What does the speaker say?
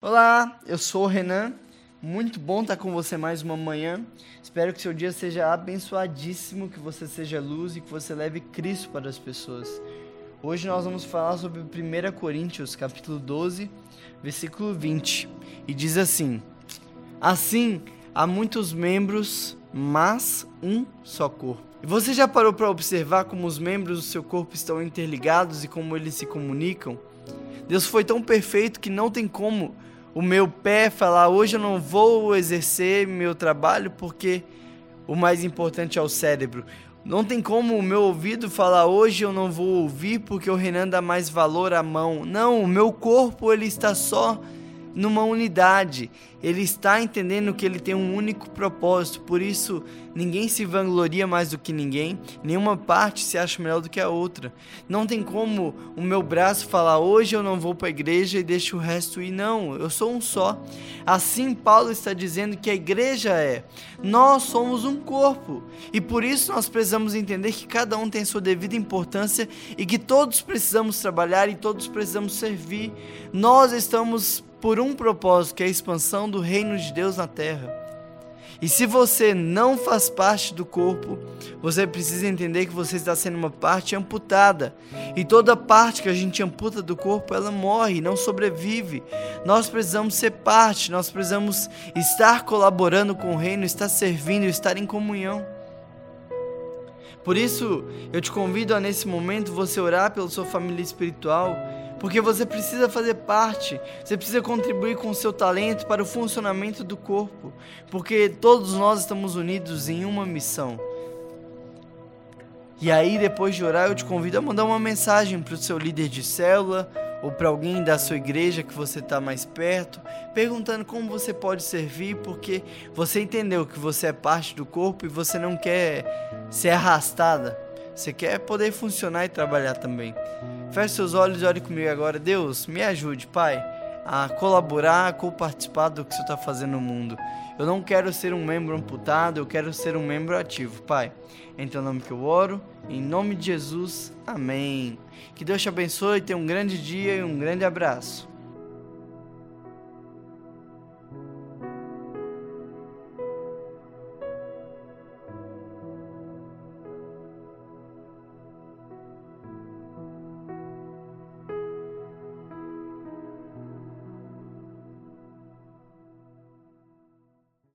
Olá, eu sou o Renan. Muito bom estar com você mais uma manhã. Espero que seu dia seja abençoadíssimo, que você seja luz e que você leve Cristo para as pessoas. Hoje nós vamos falar sobre 1 Coríntios, capítulo 12, versículo 20. E diz assim: Assim, há muitos membros, mas um só corpo. E você já parou para observar como os membros do seu corpo estão interligados e como eles se comunicam? Deus foi tão perfeito que não tem como o meu pé falar hoje eu não vou exercer meu trabalho porque o mais importante é o cérebro. Não tem como o meu ouvido falar hoje eu não vou ouvir porque o Renan dá mais valor à mão. Não, o meu corpo ele está só numa unidade. Ele está entendendo que ele tem um único propósito, por isso ninguém se vangloria mais do que ninguém, nenhuma parte se acha melhor do que a outra. Não tem como o meu braço falar hoje eu não vou para a igreja e deixo o resto ir, não, eu sou um só. Assim, Paulo está dizendo que a igreja é, nós somos um corpo e por isso nós precisamos entender que cada um tem sua devida importância e que todos precisamos trabalhar e todos precisamos servir. Nós estamos por um propósito, que é a expansão do reino de Deus na terra. E se você não faz parte do corpo, você precisa entender que você está sendo uma parte amputada. E toda parte que a gente amputa do corpo, ela morre, não sobrevive. Nós precisamos ser parte, nós precisamos estar colaborando com o reino, estar servindo, estar em comunhão. Por isso, eu te convido a nesse momento você orar pela sua família espiritual porque você precisa fazer parte, você precisa contribuir com o seu talento para o funcionamento do corpo, porque todos nós estamos unidos em uma missão. E aí, depois de orar, eu te convido a mandar uma mensagem para o seu líder de célula ou para alguém da sua igreja que você está mais perto, perguntando como você pode servir, porque você entendeu que você é parte do corpo e você não quer ser arrastada, você quer poder funcionar e trabalhar também. Feche seus olhos e ore comigo agora. Deus, me ajude, Pai, a colaborar, a co-participar do que você está fazendo no mundo. Eu não quero ser um membro amputado, eu quero ser um membro ativo, Pai. Em teu nome que eu oro, em nome de Jesus, amém. Que Deus te abençoe, tenha um grande dia e um grande abraço.